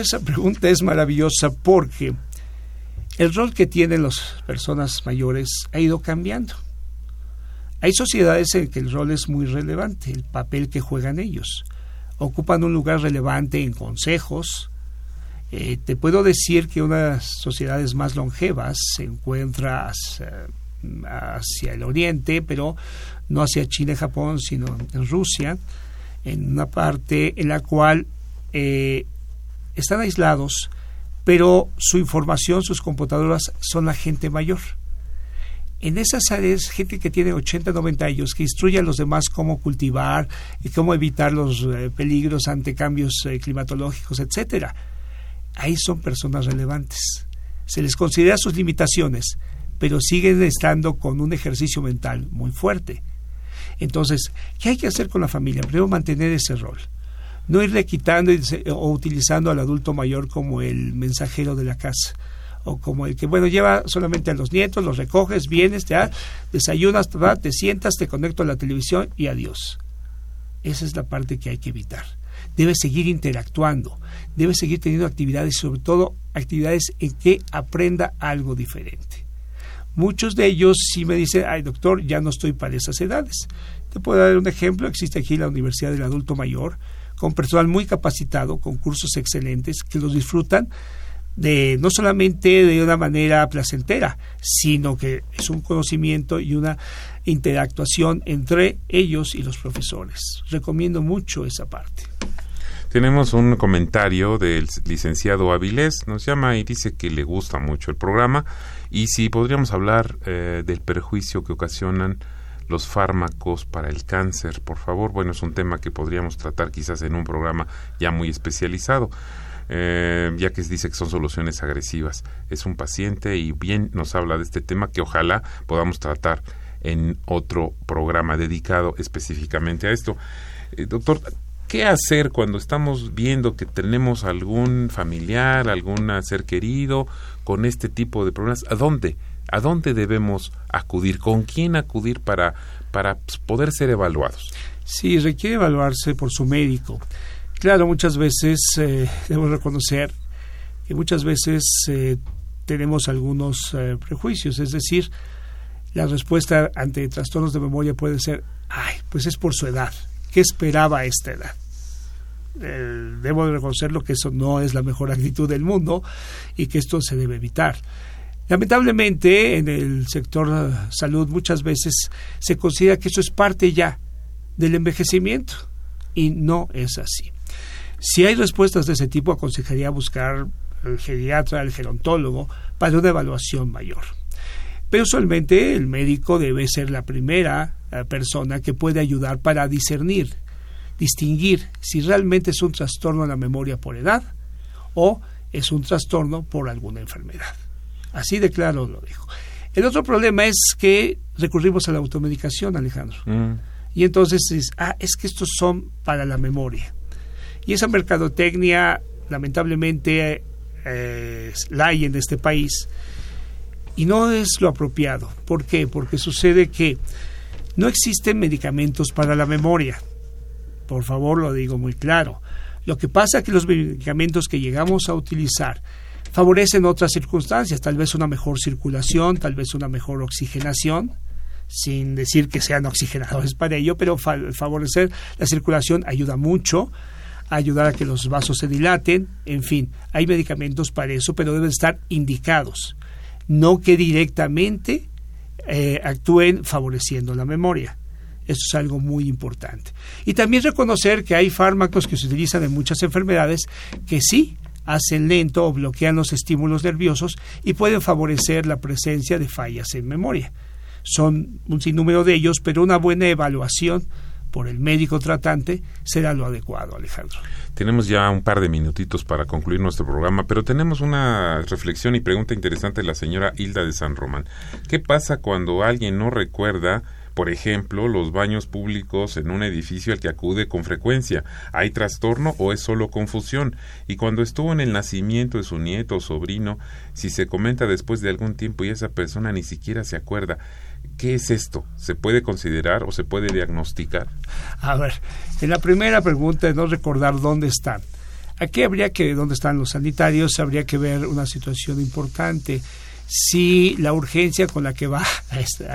esa pregunta es maravillosa porque el rol que tienen las personas mayores ha ido cambiando. Hay sociedades en que el rol es muy relevante, el papel que juegan ellos. Ocupan un lugar relevante en consejos. Eh, te puedo decir que unas sociedades más longevas se encuentra hacia el oriente, pero no hacia China y Japón, sino en Rusia en una parte en la cual eh, están aislados, pero su información, sus computadoras son la gente mayor. En esas áreas, gente que tiene 80, 90 años, que instruye a los demás cómo cultivar y cómo evitar los eh, peligros ante cambios eh, climatológicos, etcétera. Ahí son personas relevantes. Se les considera sus limitaciones, pero siguen estando con un ejercicio mental muy fuerte. Entonces, ¿qué hay que hacer con la familia? Primero, mantener ese rol. No irle quitando o utilizando al adulto mayor como el mensajero de la casa o como el que, bueno, lleva solamente a los nietos, los recoges, vienes, te desayunas, te sientas, te conecto a la televisión y adiós. Esa es la parte que hay que evitar. Debe seguir interactuando, debe seguir teniendo actividades, sobre todo actividades en que aprenda algo diferente. Muchos de ellos sí me dicen, ay doctor, ya no estoy para esas edades. Te puedo dar un ejemplo, existe aquí la Universidad del Adulto Mayor, con personal muy capacitado, con cursos excelentes, que los disfrutan de no solamente de una manera placentera, sino que es un conocimiento y una interactuación entre ellos y los profesores. Recomiendo mucho esa parte. Tenemos un comentario del licenciado Avilés, nos llama y dice que le gusta mucho el programa y si podríamos hablar eh, del perjuicio que ocasionan los fármacos para el cáncer, por favor. Bueno, es un tema que podríamos tratar quizás en un programa ya muy especializado. Eh, ya que dice que son soluciones agresivas. Es un paciente y bien nos habla de este tema que ojalá podamos tratar en otro programa dedicado específicamente a esto. Eh, doctor, ¿Qué hacer cuando estamos viendo que tenemos algún familiar, algún ser querido con este tipo de problemas? ¿A dónde? ¿A dónde debemos acudir? ¿Con quién acudir para, para pues, poder ser evaluados? Sí, requiere evaluarse por su médico. Claro, muchas veces eh, debemos reconocer que muchas veces eh, tenemos algunos eh, prejuicios, es decir, la respuesta ante trastornos de memoria puede ser, ay, pues es por su edad, ¿Qué esperaba esta edad? Eh, debo reconocerlo que eso no es la mejor actitud del mundo y que esto se debe evitar. Lamentablemente, en el sector salud muchas veces se considera que eso es parte ya del envejecimiento y no es así. Si hay respuestas de ese tipo, aconsejaría buscar al geriatra, al gerontólogo, para una evaluación mayor. Pero usualmente el médico debe ser la primera persona que puede ayudar para discernir, distinguir si realmente es un trastorno de la memoria por edad o es un trastorno por alguna enfermedad. Así de claro lo dijo. El otro problema es que recurrimos a la automedicación, Alejandro. Mm. Y entonces es, ah, es que estos son para la memoria. Y esa mercadotecnia, lamentablemente, eh, la hay en este país y no es lo apropiado. ¿Por qué? Porque sucede que no existen medicamentos para la memoria. Por favor, lo digo muy claro. Lo que pasa es que los medicamentos que llegamos a utilizar favorecen otras circunstancias, tal vez una mejor circulación, tal vez una mejor oxigenación, sin decir que sean oxigenadores para ello, pero favorecer la circulación ayuda mucho ayudar a que los vasos se dilaten, en fin, hay medicamentos para eso, pero deben estar indicados, no que directamente eh, actúen favoreciendo la memoria. Eso es algo muy importante. Y también reconocer que hay fármacos que se utilizan en muchas enfermedades que sí hacen lento o bloquean los estímulos nerviosos y pueden favorecer la presencia de fallas en memoria. Son un sinnúmero de ellos, pero una buena evaluación por el médico tratante será lo adecuado, Alejandro. Tenemos ya un par de minutitos para concluir nuestro programa, pero tenemos una reflexión y pregunta interesante de la señora Hilda de San Román. ¿Qué pasa cuando alguien no recuerda por ejemplo, los baños públicos en un edificio al que acude con frecuencia. ¿Hay trastorno o es solo confusión? Y cuando estuvo en el nacimiento de su nieto o sobrino, si se comenta después de algún tiempo y esa persona ni siquiera se acuerda, ¿Qué es esto? ¿Se puede considerar o se puede diagnosticar? A ver, en la primera pregunta de no recordar dónde están. Aquí habría que, dónde están los sanitarios, habría que ver una situación importante. Si la urgencia con la que va a este,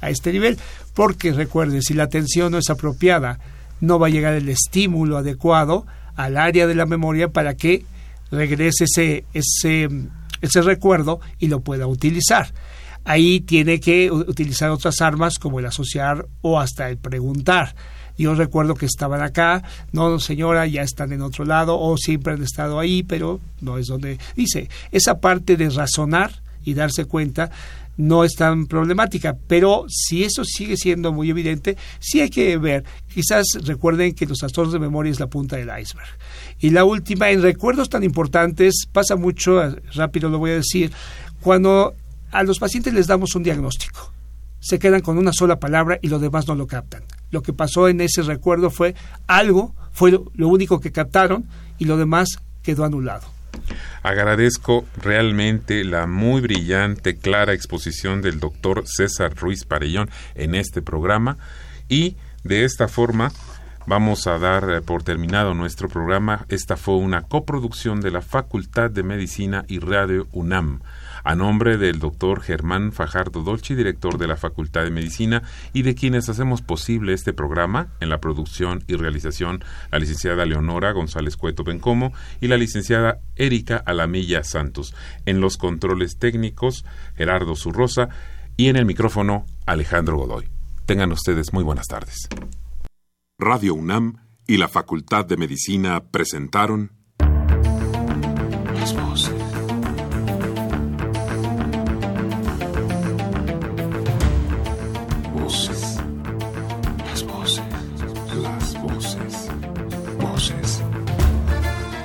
a este nivel, porque recuerde, si la atención no es apropiada, no va a llegar el estímulo adecuado al área de la memoria para que regrese ese, ese, ese recuerdo y lo pueda utilizar ahí tiene que utilizar otras armas como el asociar o hasta el preguntar. Yo recuerdo que estaban acá, no señora, ya están en otro lado o siempre han estado ahí, pero no es donde dice. Esa parte de razonar y darse cuenta no es tan problemática, pero si eso sigue siendo muy evidente, sí hay que ver. Quizás recuerden que los trastornos de memoria es la punta del iceberg. Y la última, en recuerdos tan importantes, pasa mucho, rápido lo voy a decir, cuando a los pacientes les damos un diagnóstico. Se quedan con una sola palabra y lo demás no lo captan. Lo que pasó en ese recuerdo fue algo, fue lo, único que captaron y lo demás quedó anulado. Agradezco realmente la muy brillante, clara exposición del doctor César Ruiz Parellón en este programa y de esta forma vamos a dar eh, por terminado nuestro programa. Esta fue una coproducción de la Facultad de Medicina y Radio UNAM a nombre del doctor Germán Fajardo Dolci, director de la Facultad de Medicina, y de quienes hacemos posible este programa, en la producción y realización, la licenciada Leonora González Cueto Bencomo y la licenciada Erika Alamilla Santos. En los controles técnicos, Gerardo Zurrosa, y en el micrófono, Alejandro Godoy. Tengan ustedes muy buenas tardes. Radio UNAM y la Facultad de Medicina presentaron